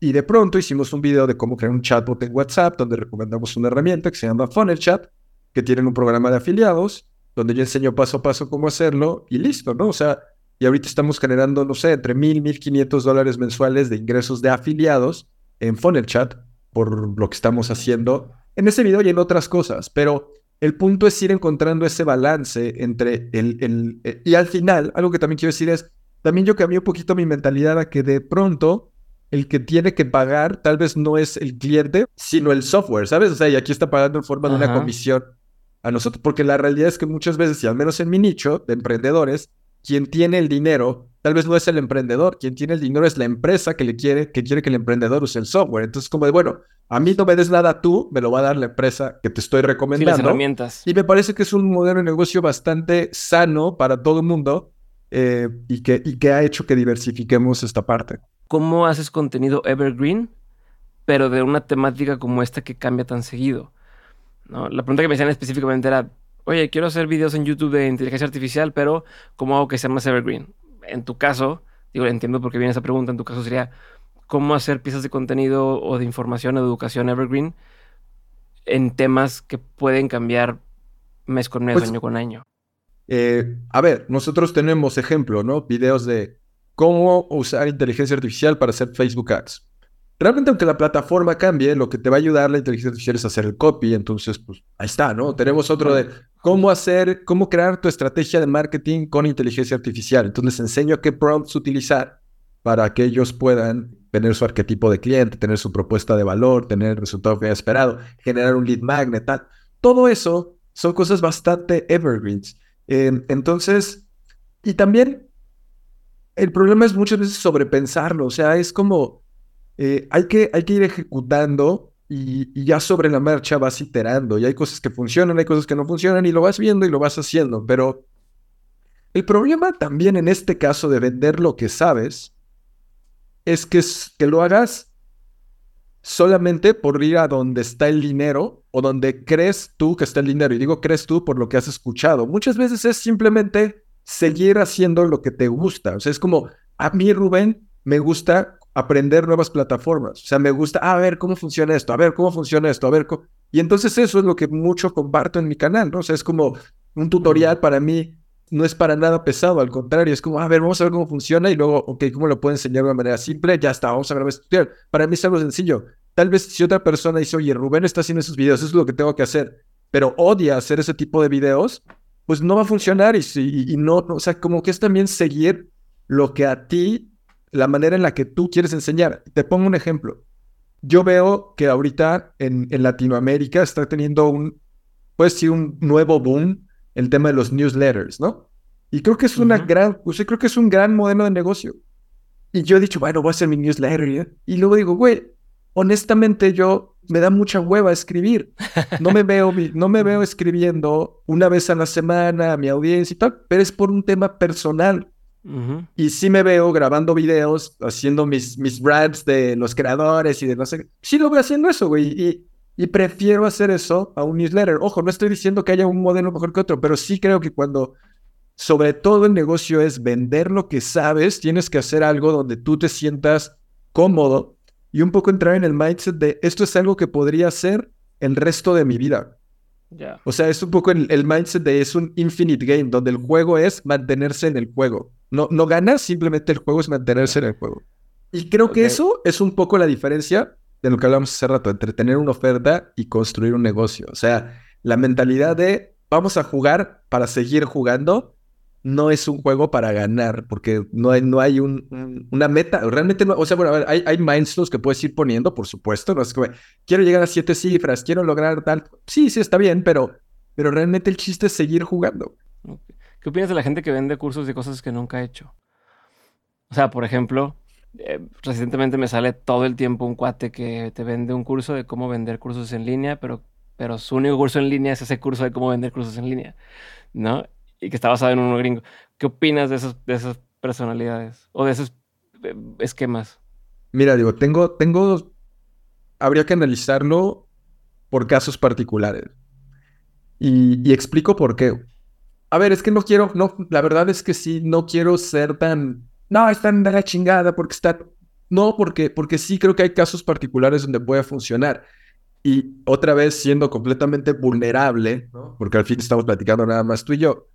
Y de pronto hicimos un video de cómo crear un chatbot en WhatsApp, donde recomendamos una herramienta que se llama Funnel Chat, que tienen un programa de afiliados, donde yo enseño paso a paso cómo hacerlo y listo, ¿no? O sea, y ahorita estamos generando, no sé, entre mil, mil quinientos dólares mensuales de ingresos de afiliados en Funnel Chat por lo que estamos haciendo en ese video y en otras cosas. Pero el punto es ir encontrando ese balance entre el, el, el y al final, algo que también quiero decir es, también yo cambié un poquito mi mentalidad a que de pronto el que tiene que pagar tal vez no es el cliente, sino el software, ¿sabes? O sea, y aquí está pagando en forma de una comisión a nosotros, porque la realidad es que muchas veces, y al menos en mi nicho de emprendedores, quien tiene el dinero tal vez no es el emprendedor, quien tiene el dinero es la empresa que le quiere, que quiere que el emprendedor use el software. Entonces, como de, bueno, a mí no me des nada tú, me lo va a dar la empresa que te estoy recomendando. las herramientas. Y me parece que es un modelo de negocio bastante sano para todo el mundo eh, y, que, y que ha hecho que diversifiquemos esta parte. ¿Cómo haces contenido evergreen, pero de una temática como esta que cambia tan seguido? ¿No? La pregunta que me hacían específicamente era, oye, quiero hacer videos en YouTube de inteligencia artificial, pero ¿cómo hago que sea más evergreen? En tu caso, digo, entiendo por qué viene esa pregunta, en tu caso sería, ¿cómo hacer piezas de contenido o de información o de educación evergreen en temas que pueden cambiar mes con mes, pues año con año? Eh, a ver, nosotros tenemos ejemplo, ¿no? Videos de cómo usar inteligencia artificial para hacer Facebook Ads. Realmente, aunque la plataforma cambie, lo que te va a ayudar la inteligencia artificial es hacer el copy. Entonces, pues ahí está, ¿no? Tenemos otro de cómo hacer, cómo crear tu estrategia de marketing con inteligencia artificial. Entonces, les enseño qué prompts utilizar para que ellos puedan tener su arquetipo de cliente, tener su propuesta de valor, tener el resultado que haya esperado, generar un lead magnet, tal. Todo eso son cosas bastante evergreens. Em, entonces, y también el problema es muchas veces sobrepensarlo, o sea, es como, eh, hay, que, hay que ir ejecutando y, ya sobre la marcha vas iterando y hay cosas que funcionan, hay cosas que no funcionan y lo vas viendo y lo vas haciendo. Pero el problema también en este caso de vender lo que sabes es que, que lo hagas solamente por ir a donde está el dinero o donde crees tú que está el dinero. Y digo crees tú por lo que has escuchado. Muchas veces es simplemente seguir haciendo lo que te gusta. O sea, es como, a mí Rubén me gusta aprender nuevas plataformas. O sea, me gusta, a ver cómo funciona esto, a ver cómo funciona esto, a ver cómo... Y entonces eso es lo que mucho comparto en mi canal, ¿no? O sea, es como un tutorial para mí, no es para nada pesado, al contrario, es como, a ver, vamos a ver cómo funciona y luego, ok, ¿cómo lo puedo enseñar de una manera simple? Ya está, vamos a grabar este tutorial. Para mí es algo sencillo. Tal vez si otra persona dice, oye, Rubén está haciendo esos videos, eso es lo que tengo que hacer, pero odia hacer ese tipo de videos, pues no va a funcionar y, y, y no, no, o sea, como que es también seguir lo que a ti la manera en la que tú quieres enseñar. Te pongo un ejemplo. Yo veo que ahorita en, Latinoamérica está teniendo un, pues sí, un nuevo boom el tema de los newsletters, ¿no? Y creo que es una gran, pues creo que es un gran modelo de negocio. Y yo he dicho, bueno, voy a hacer mi newsletter. ¿eh? Y luego digo, güey, honestamente yo me da mucha hueva escribir. No me veo, no me veo escribiendo una vez a la semana a mi audiencia y tal, pero es por un tema personal. Y sí me veo grabando videos, haciendo mis, mis brands de los creadores y de no sé. Sí lo veo haciendo eso, güey. Y, y prefiero hacer eso a un newsletter. Ojo, no estoy diciendo que haya un modelo mejor que otro, pero sí creo que cuando, sobre todo el negocio es vender lo que sabes, tienes que hacer algo donde tú te sientas cómodo y un poco entrar en el mindset de esto es algo que podría hacer el resto de mi vida. O sea, es un poco el, el mindset de es un infinite game, donde el juego es mantenerse en el juego. No, no ganas, simplemente el juego es mantenerse en el juego. Y creo que eso es un poco la diferencia de lo que hablamos hace rato, entre tener una oferta y construir un negocio. O sea, la mentalidad de vamos a jugar para seguir jugando no es un juego para ganar, porque no hay, no hay un, una meta. Realmente no, o sea, bueno, hay, hay que puedes ir poniendo, por supuesto. No es que quiero llegar a siete cifras, quiero lograr tal. Sí, sí, está bien, pero, pero realmente el chiste es seguir jugando. ¿Qué opinas de la gente que vende cursos de cosas que nunca ha hecho? O sea, por ejemplo, eh, recientemente me sale todo el tiempo un cuate que te vende un curso de cómo vender cursos en línea, pero, pero su único curso en línea es ese curso de cómo vender cursos en línea, ¿no? Y que está basado en un gringo. ¿Qué opinas de, esos, de esas personalidades o de esos eh, esquemas? Mira, digo, tengo, tengo, habría que analizarlo por casos particulares. Y, y explico por qué. A ver, es que no quiero, no, la verdad es que sí, no quiero ser tan, no, están de la chingada porque está, no, porque, porque sí creo que hay casos particulares donde puede funcionar. Y otra vez siendo completamente vulnerable, porque al fin estamos platicando nada más tú y yo.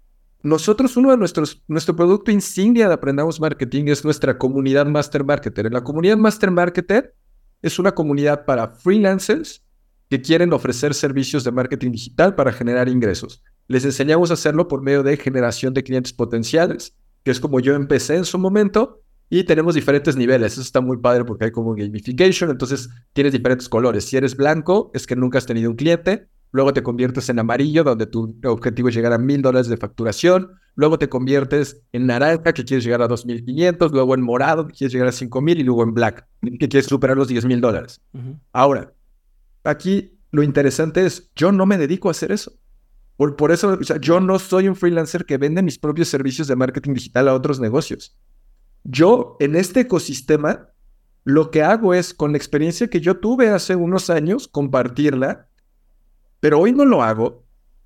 Nosotros, uno de nuestros, nuestro producto insignia de Aprendamos Marketing es nuestra comunidad Master Marketer. La comunidad Master Marketer es una comunidad para freelancers que quieren ofrecer servicios de marketing digital para generar ingresos. Les enseñamos a hacerlo por medio de generación de clientes potenciales, que es como yo empecé en su momento, y tenemos diferentes niveles. Eso está muy padre porque hay como gamification, entonces tienes diferentes colores. Si eres blanco, es que nunca has tenido un cliente. Luego te conviertes en amarillo, donde tu objetivo es llegar a mil dólares de facturación. Luego te conviertes en naranja, que quieres llegar a 2.500. Luego en morado, que quieres llegar a 5.000. Y luego en black, que quieres superar los 10.000 dólares. Ahora, aquí lo interesante es, yo no me dedico a hacer eso. Por, por eso, o sea, yo no soy un freelancer que vende mis propios servicios de marketing digital a otros negocios. Yo, en este ecosistema, lo que hago es, con la experiencia que yo tuve hace unos años, compartirla, pero hoy no lo hago.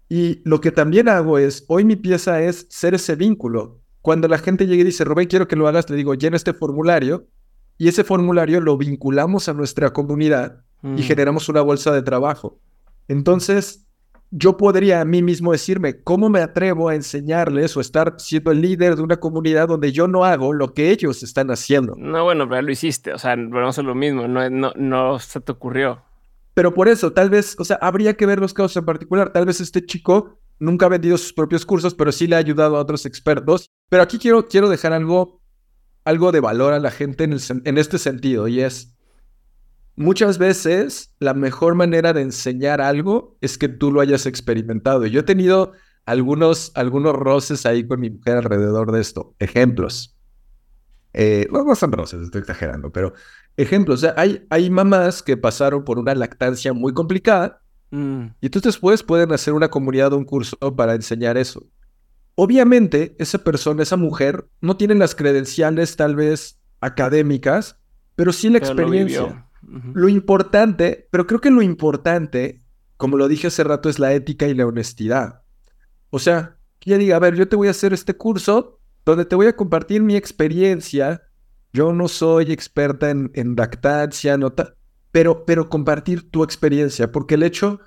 Y lo que también hago es, hoy mi pieza es ser ese vínculo. Cuando la gente llegue y dice, Rubén, quiero que lo hagas, le digo, llena este formulario. Y ese formulario lo vinculamos a nuestra comunidad y mm. generamos una bolsa de trabajo. Entonces, yo podría a mí mismo decirme, ¿cómo me atrevo a enseñarles o estar siendo el líder de una comunidad donde yo no hago lo que ellos están haciendo? No, bueno, pero lo hiciste, o sea, vamos a lo mismo, no, no, no se te ocurrió. Pero por eso, tal vez, o sea, habría que ver los casos en particular. Tal vez este chico nunca ha vendido sus propios cursos, pero sí le ha ayudado a otros expertos. Pero aquí quiero, quiero dejar algo, algo de valor a la gente en, en este sentido, y es, muchas veces la mejor manera de enseñar algo es que tú lo hayas experimentado. Yo he tenido algunos, algunos roces ahí con mi mujer alrededor de esto. Ejemplos. Eh, no, son rosas, estoy exagerando, pero ejemplos, o sea, hay, hay mamás que pasaron por una lactancia muy complicada Mm, y entonces después pueden hacer una comunidad o un curso para enseñar eso. Obviamente, esa persona, esa mujer, no tiene las credenciales tal vez académicas, pero sí la pero lo experiencia. Ujú. Lo importante, pero creo que lo importante, como lo dije hace rato, es la ética y la honestidad. O sea, que ella diga, a ver, yo te voy a hacer este curso donde te voy a compartir mi experiencia. Yo no soy experta en, en lactancia, pero, pero compartir tu experiencia, porque el hecho,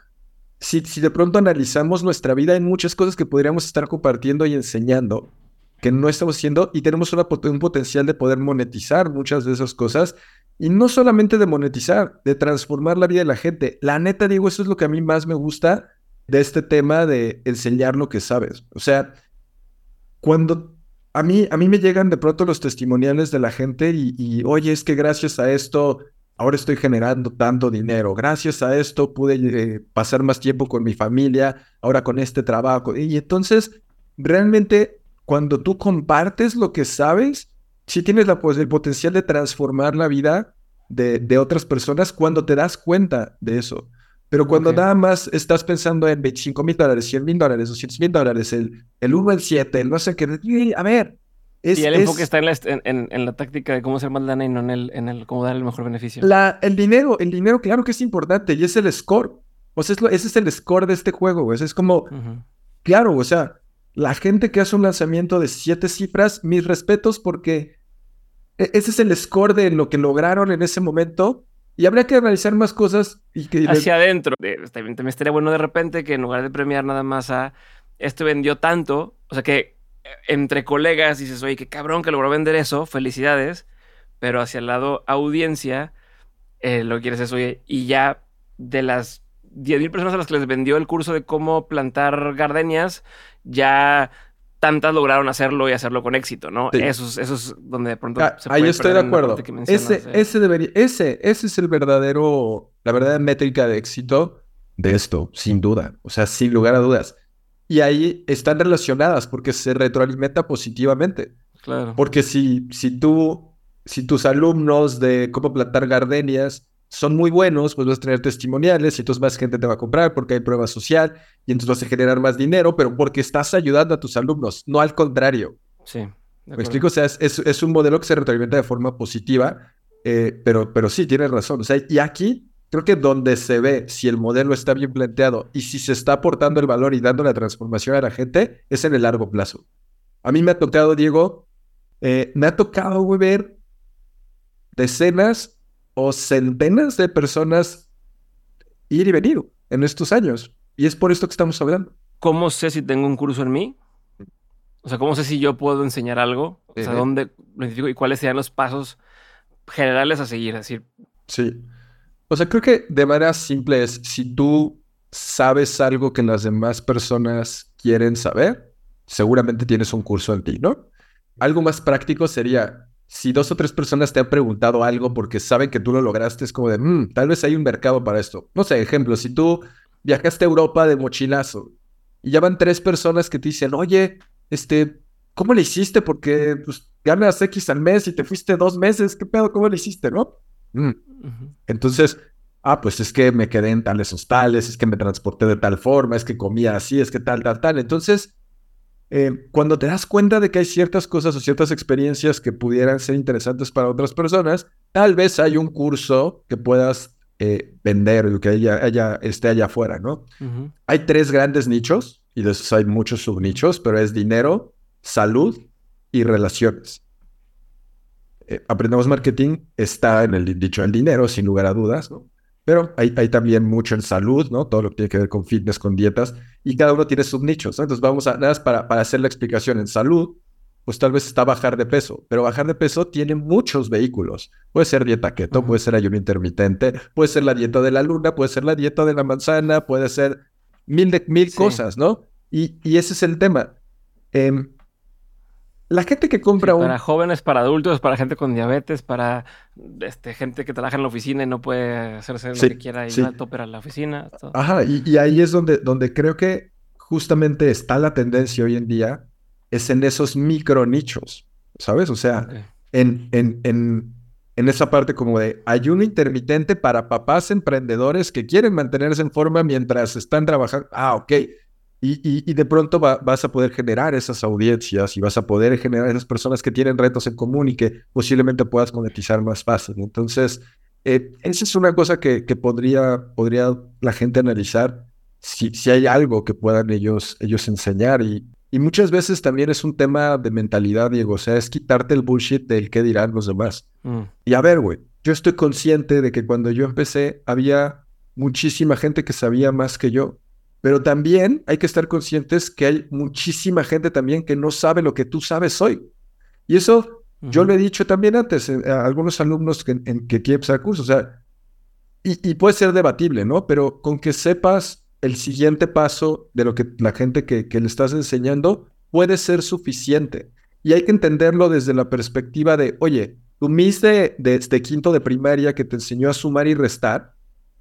si, si de pronto analizamos nuestra vida, hay muchas cosas que podríamos estar compartiendo y enseñando que no estamos haciendo y tenemos una un potencial de poder monetizar muchas de esas cosas y no solamente de monetizar, de transformar la vida de la gente. La neta, Diego, eso es lo que a mí más me gusta de este tema de enseñar lo que sabes. O sea, cuando a mí, a mí me llegan de pronto los testimoniales de la gente y, y, oye, es que gracias a esto ahora estoy generando tanto dinero, gracias a esto pude eh, pasar más tiempo con mi familia, ahora con este trabajo. Y entonces, realmente, cuando tú compartes lo que sabes, sí tienes la, pues, el potencial de transformar la vida de, de otras personas cuando te das cuenta de eso. Pero cuando Ok. nada más estás pensando en 25 mil dólares, 100 mil dólares, 200 mil dólares, el, el 1 al 7, el no sé qué. A ver. Es, y el es enfoque está en la, en, en- la táctica de cómo hacer más lana y no en el, en el cómo dar el mejor beneficio. la, el dinero, el dinero, claro que es importante y es el score. O sea, es lo- ese es el score de este juego. güey. Es como, Ujú. claro, o sea, la gente que hace un lanzamiento de siete cifras, mis respetos porque e- ese es el score de lo que lograron en ese momento y habría que analizar más cosas y que Hacia adentro. Eh, También, también estaría bueno de repente que en lugar de premiar nada más a este vendió tanto, o sea que eh, entre colegas dices, oye, qué cabrón que logró vender eso, felicidades, pero hacia el lado audiencia, eh, lo que quieres es, oye, y ya de las 10.000 personas a las que les vendió el curso de cómo plantar gardenias, ya tantas lograron hacerlo y hacerlo con éxito, ¿no? Sí. Eso, es, eso es donde de pronto Ah, se ahí estoy de acuerdo. Ese, eh. ese debería, ese, ese es el verdadero, la verdadera métrica de éxito de esto, sin duda. O sea, sin lugar a dudas. Y ahí están relacionadas porque se retroalimenta positivamente. Claro. Porque si, si tú, si tus alumnos de cómo plantar gardenias son muy buenos, pues vas a tener testimoniales y entonces más gente te va a comprar porque hay prueba social y entonces vas a generar más dinero, pero porque estás ayudando a tus alumnos, no al contrario. Sí. ¿Me explico? O sea, es, es, es un modelo que se retroalimenta de forma positiva, eh, pero, pero sí, tienes razón. O sea, y aquí creo que donde se ve si el modelo está bien planteado y si se está aportando el valor y dando la transformación a la gente, es en el largo plazo. A mí me ha tocado, Diego, eh, me ha tocado güey, ver decenas o centenas de personas ir y venir en estos años. Y es por esto que estamos hablando. ¿Cómo sé si tengo un curso en mí? O sea, ¿cómo sé si yo puedo enseñar algo? O sea. ¿dónde lo identifico y cuáles serían los pasos generales a seguir? Es decir, Sí. O sea, creo que de manera simple es, si tú sabes algo que las demás personas quieren saber, seguramente tienes un curso en ti, ¿no? Algo más práctico sería, si dos o tres personas te han preguntado algo porque saben que tú lo lograste, es como de, "Mm, tal vez hay un mercado para esto. No sé, ejemplo, si tú viajaste a Europa de mochilazo y ya van tres personas que te dicen, oye, este, ¿cómo le hiciste? Porque pues, ganas X al mes y te fuiste dos meses, ¿qué pedo? ¿Cómo le hiciste, no? "Mm, entonces, ah, pues es que me quedé en tales hostales, es que me transporté de tal forma, es que comía así, es que tal, tal, tal. Entonces, eh, cuando te das cuenta de que hay ciertas cosas o ciertas experiencias que pudieran ser interesantes para otras personas, tal vez hay un curso que puedas eh, vender, o que haya, haya- esté allá afuera, ¿no? Hay tres grandes nichos, y de esos hay muchos subnichos, pero es dinero, salud y relaciones. Eh, Aprendemos Marketing está en el dicho del dinero, sin lugar a dudas, ¿no? Pero hay, hay también mucho en salud, ¿no? Todo lo que tiene que ver con fitness, con dietas, y cada uno tiene subnichos, ¿no? Entonces vamos a, nada más para, para hacer la explicación en salud, pues tal vez está bajar de peso, pero bajar de peso tiene muchos vehículos. Puede ser dieta keto, puede ser ayuno intermitente, puede ser la dieta de la luna, puede ser la dieta de la manzana, puede ser mil, de, mil Sí. cosas, ¿no? Y, y ese es el tema. Em, la gente que Sí, compra un... Para jóvenes, para adultos, para gente con diabetes, para este, gente que trabaja en la oficina y no puede hacerse Sí, lo que quiera y sí. a toper a la oficina. todo. Ajá, y, y ahí es donde, donde creo que justamente está la tendencia hoy en día, es en esos micro nichos, ¿sabes? O sea, en, en, en, en esa parte como de ayuno intermitente para papás emprendedores que quieren mantenerse en forma mientras están trabajando. Ah, ok. Y, y, de pronto vas a poder generar esas audiencias y vas a poder generar esas personas que tienen retos en común y que posiblemente puedas monetizar más fácil. Entonces, eh, esa es una cosa que, que, podría, podría la gente analizar si, si hay algo que puedan ellos, ellos enseñar. Y, y muchas veces también es un tema de mentalidad, Diego. O sea, es quitarte el bullshit del qué dirán los demás. Mm. Y a ver, güey, yo estoy consciente de que cuando yo empecé había muchísima gente que sabía más que yo. Pero también hay que estar conscientes que hay muchísima gente también que no sabe lo que tú sabes hoy. Y eso yo lo he dicho también antes eh, a algunos alumnos que, en, que quieren empezar curso. O sea, y, puede ser debatible, ¿no? Pero con que sepas el siguiente paso de lo que la gente que, que le estás enseñando puede ser suficiente. Y hay que entenderlo desde la perspectiva de, oye, tu Miss de, de, de, quinto de primaria que te enseñó a sumar y restar,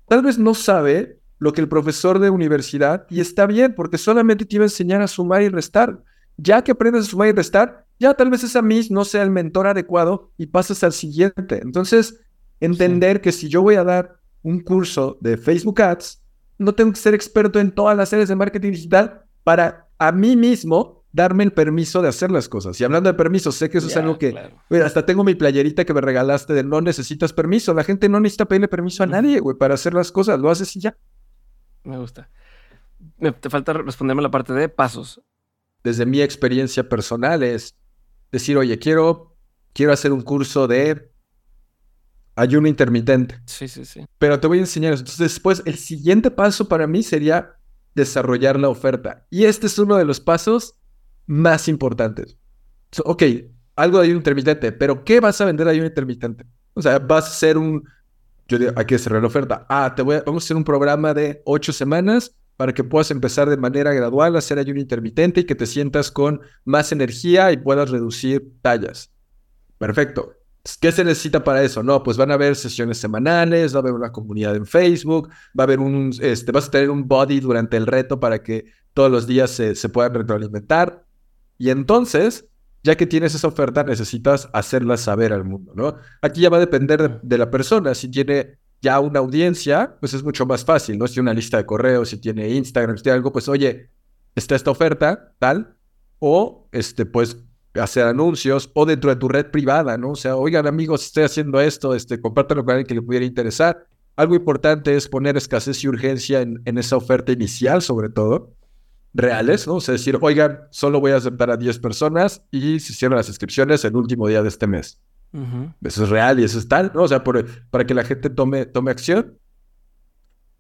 tal vez no sabe lo que el profesor de universidad, y está bien, porque solamente te iba a enseñar a sumar y restar. Ya que aprendes a sumar y restar, ya tal vez esa Miss no sea el mentor adecuado y pasas al siguiente. Entonces, entender que si yo voy a dar un curso de Facebook Ads, no tengo que ser experto en todas las áreas de marketing digital para a mí mismo darme el permiso de hacer las cosas. Y hablando de permiso, sé que eso es algo que... hasta tengo mi playerita que me regalaste de no necesitas permiso. La gente no necesita pedirle permiso a nadie, güey, para hacer las cosas. Lo haces y ya. Me gusta. Me, te falta responderme la parte de pasos. Desde mi experiencia personal es decir, oye, quiero, quiero hacer un curso de ayuno intermitente. Sí, sí, sí. Pero te voy a enseñar eso. Entonces, después, el siguiente paso para mí sería desarrollar la oferta. Y este es uno de los pasos más importantes. ok, algo de ayuno intermitente, pero ¿qué vas a vender de ayuno intermitente? O sea, vas a hacer un yo digo, hay cerrar la oferta. Ah, te voy a, vamos a hacer un programa de ocho semanas para que puedas empezar de manera gradual a hacer ayuno intermitente y que te sientas con más energía y puedas reducir tallas. Perfecto. ¿Qué se necesita para eso? No, pues van a haber sesiones semanales, va a haber una comunidad en Facebook, va a haber un, este, vas a tener un body durante el reto para que todos los días se, se puedan retroalimentar. Y entonces ya que tienes esa oferta, necesitas hacerla saber al mundo, ¿no? Aquí ya va a depender de, la persona. Si tiene ya una audiencia, pues es mucho más fácil, ¿no? Si tiene una lista de correos, si tiene Instagram, si tiene algo, pues oye, está esta oferta, tal, o este, pues hacer anuncios o dentro de tu red privada, ¿no? O sea, oigan amigos, estoy haciendo esto, este, compártanlo con alguien que le pudiera interesar. Algo importante es poner escasez y urgencia en, en esa oferta inicial, sobre todo reales, ¿no? O sea, decir, oigan, solo voy a aceptar a 10 personas y se hicieron las inscripciones el último día de este mes. Eso es real y eso es tal, ¿no? O sea, para que la gente tome, tome acción.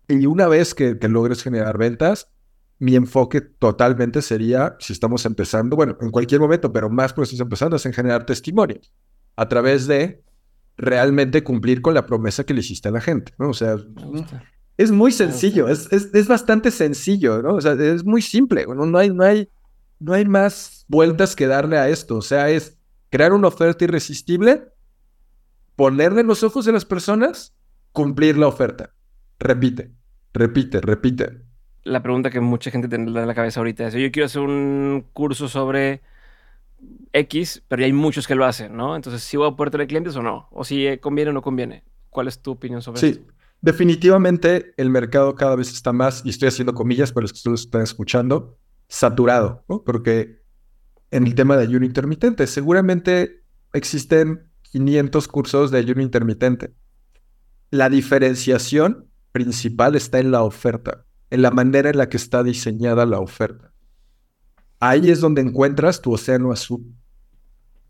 Y una vez que, que logres generar ventas, mi enfoque totalmente sería, si estamos empezando, bueno, en cualquier momento, pero más cuando estás empezando, es en generar testimonios a través de realmente cumplir con la promesa que le hiciste a la gente, ¿no? O sea, es muy sencillo, es, es, bastante sencillo, ¿no? O sea, es muy simple, ¿no? No, hay, no, hay, no hay más vueltas que darle a esto. O sea, es crear una oferta irresistible, ponerle los ojos de las personas, cumplir la oferta. Repite, repite, repite. La pregunta que mucha gente tiene en la cabeza ahorita es, yo quiero hacer un curso sobre X, pero hay muchos que lo hacen, ¿no? Entonces, ¿si voy a poder tener clientes o no? O si conviene o no conviene. ¿Cuál es tu opinión sobre sí. Definitivamente el mercado cada vez está más, y estoy haciendo comillas para los que ustedes están escuchando, saturado, ¿no? Porque en el tema de ayuno intermitente, seguramente existen 500 cursos de ayuno intermitente. La diferenciación principal está en la oferta, en la manera en la que está diseñada la oferta. Ahí es donde encuentras tu océano azul.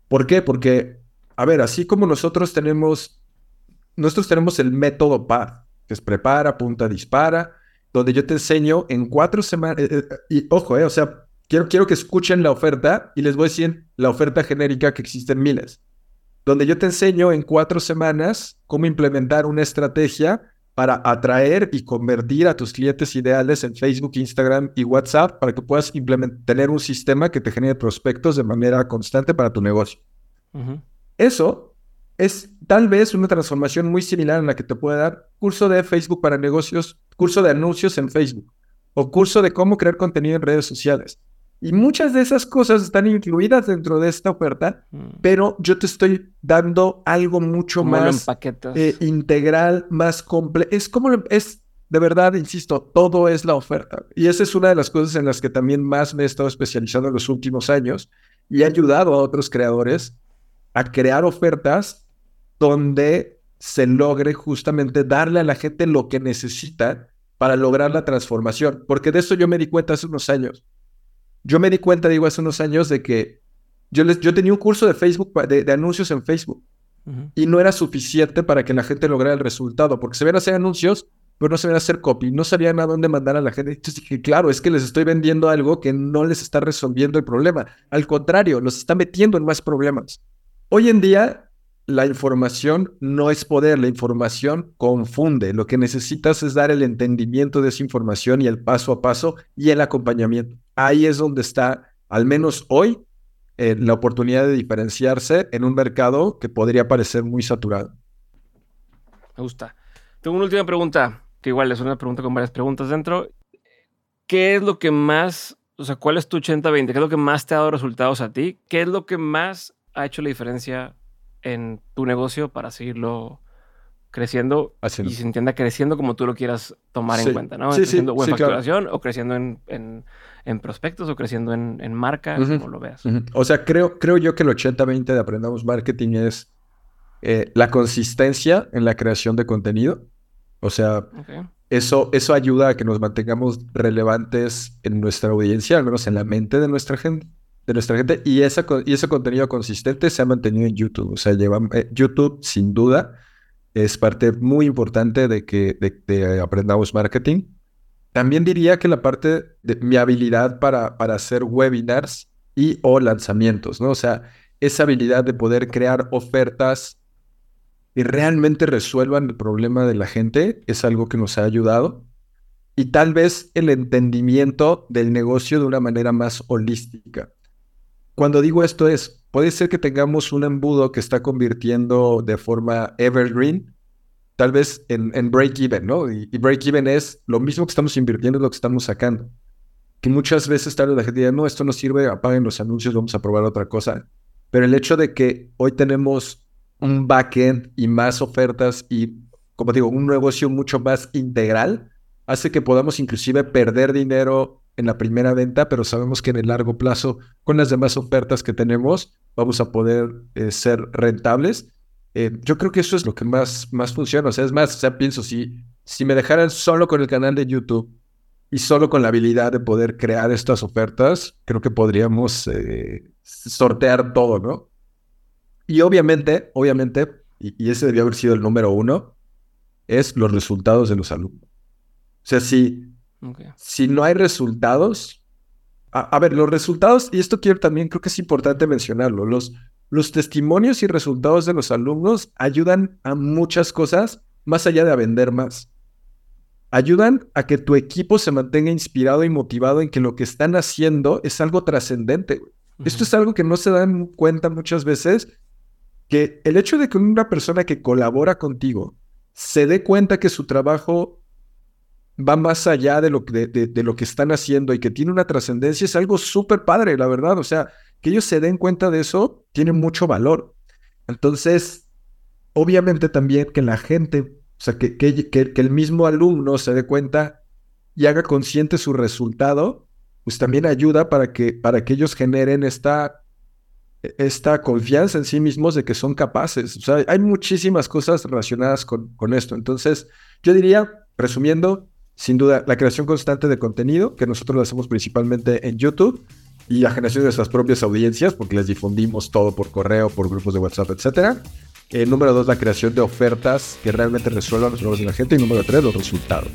¿Por qué? Porque, a ver, así como nosotros tenemos nosotros tenemos el método PAR, que es prepara, apunta, dispara, donde yo te enseño en cuatro semanas, eh, eh, y ojo, eh, o sea, quiero, quiero que escuchen la oferta y les voy a decir la oferta genérica que existen miles, donde yo te enseño en cuatro semanas cómo implementar una estrategia para atraer y convertir a tus clientes ideales en Facebook, Instagram y WhatsApp para que puedas tener un sistema que te genere prospectos de manera constante para tu negocio. Eso es tal vez una transformación muy similar en la que te puede dar curso de Facebook para negocios, curso de anuncios en Facebook o curso de cómo crear contenido en redes sociales. Y muchas de esas cosas están incluidas dentro de esta oferta, Mm. pero yo te estoy dando algo mucho ¿Cómo lo más eh, integral, más completo. Es como lo- es, de verdad, insisto, todo es la oferta. Y esa es una de las cosas en las que también más me he estado especializando en los últimos años y he ayudado a otros creadores a crear ofertas donde se logre justamente darle a la gente lo que necesita para lograr la transformación. Porque de eso yo me di cuenta hace unos años. Yo me di cuenta, digo, hace unos años de que yo, les, yo tenía un curso de Facebook, de, de anuncios en Facebook y no era suficiente para que la gente lograra el resultado, porque se ven hacer anuncios, pero no se ven hacer copy, no sabían a dónde mandar a la gente. Entonces dije, claro, es que les estoy vendiendo algo que no les está resolviendo el problema. Al contrario, los está metiendo en más problemas. Hoy en día, la información no es poder, la información confunde. Lo que necesitas es dar el entendimiento de esa información y el paso a paso y el acompañamiento. Ahí es donde está, al menos hoy, eh, la oportunidad de diferenciarse en un mercado que podría parecer muy saturado. Me gusta. Tengo una última pregunta, que igual es una pregunta con varias preguntas dentro. ¿Qué es lo que más, o sea, cuál es tu 80-20? ¿Qué es lo que más te ha dado resultados a ti? ¿Qué es lo que más ha hecho la diferencia en tu negocio para seguirlo creciendo Haciendo. y se entienda creciendo como tú lo quieras tomar Sí. en cuenta, ¿no? Sí, sí, creciendo o en sí, claro. facturación o creciendo en, en- en prospectos o creciendo en, en marca, como lo veas. O sea, creo, creo yo que el 80-20 de Aprendamos Marketing es eh, la consistencia en la creación de contenido. O sea, eso, eso ayuda a que nos mantengamos relevantes en nuestra audiencia, al menos en la mente de nuestra gente. De nuestra gente y, esa, y ese contenido consistente se ha mantenido en YouTube. O sea, lleva, eh, YouTube, sin duda, es parte muy importante de que de Aprendamos Marketing. También diría que la parte de mi habilidad para, para hacer webinars y o lanzamientos, ¿no? O sea, esa habilidad de poder crear ofertas que realmente resuelvan el problema de la gente es algo que nos ha ayudado. Y tal vez el entendimiento del negocio de una manera más holística. Cuando digo esto es, puede ser que tengamos un embudo que está convirtiendo de forma evergreen, tal vez en, en break-even, ¿no? Y, break-even es lo mismo que estamos invirtiendo es lo que estamos sacando. Que muchas veces tal vez la gente diga, no, esto no sirve, apaguen los anuncios, vamos a probar otra cosa. Pero el hecho de que hoy tenemos un backend y más ofertas y, como digo, un negocio mucho más integral, hace que podamos inclusive perder dinero en la primera venta, pero sabemos que en el largo plazo, con las demás ofertas que tenemos, vamos a poder eh, ser rentables. Eh, yo creo que eso es lo que más, más funciona. O sea, es más, o sea, pienso, si, si me dejaran solo con el canal de YouTube y solo con la habilidad de poder crear estas ofertas, creo que podríamos eh, sortear todo, ¿no? Y obviamente, obviamente, y, y ese debió haber sido el número uno, es los resultados de los alumnos. O sea, si, Ok. si no hay resultados, a, a ver, los resultados, y esto quiero también, creo que es importante mencionarlo, los, los testimonios y resultados de los alumnos ayudan a muchas cosas más allá de a vender más. Ayudan a que tu equipo se mantenga inspirado y motivado en que lo que están haciendo es algo trascendente. Esto es algo que no se dan cuenta muchas veces, que el hecho de que una persona que colabora contigo se dé cuenta que su trabajo va más allá de lo, de lo que están haciendo y que tiene una trascendencia es algo súper padre, la verdad. O sea, que ellos se den cuenta de eso tiene mucho valor. Entonces, obviamente también que la gente, o sea, que, que, que- que el mismo alumno se dé cuenta y haga consciente su resultado, pues también ayuda para que, para que ellos generen esta, esta confianza en sí mismos de que son capaces. O sea, hay muchísimas cosas relacionadas con, con esto. Entonces, yo diría, resumiendo, sin duda, la creación constante de contenido, que nosotros lo hacemos principalmente en YouTube, y la generación de nuestras propias audiencias, porque les difundimos todo por correo, por grupos de WhatsApp, etcétera. Eh, número dos, la creación de ofertas que realmente resuelvan los problemas de la gente. Y número tres, los resultados.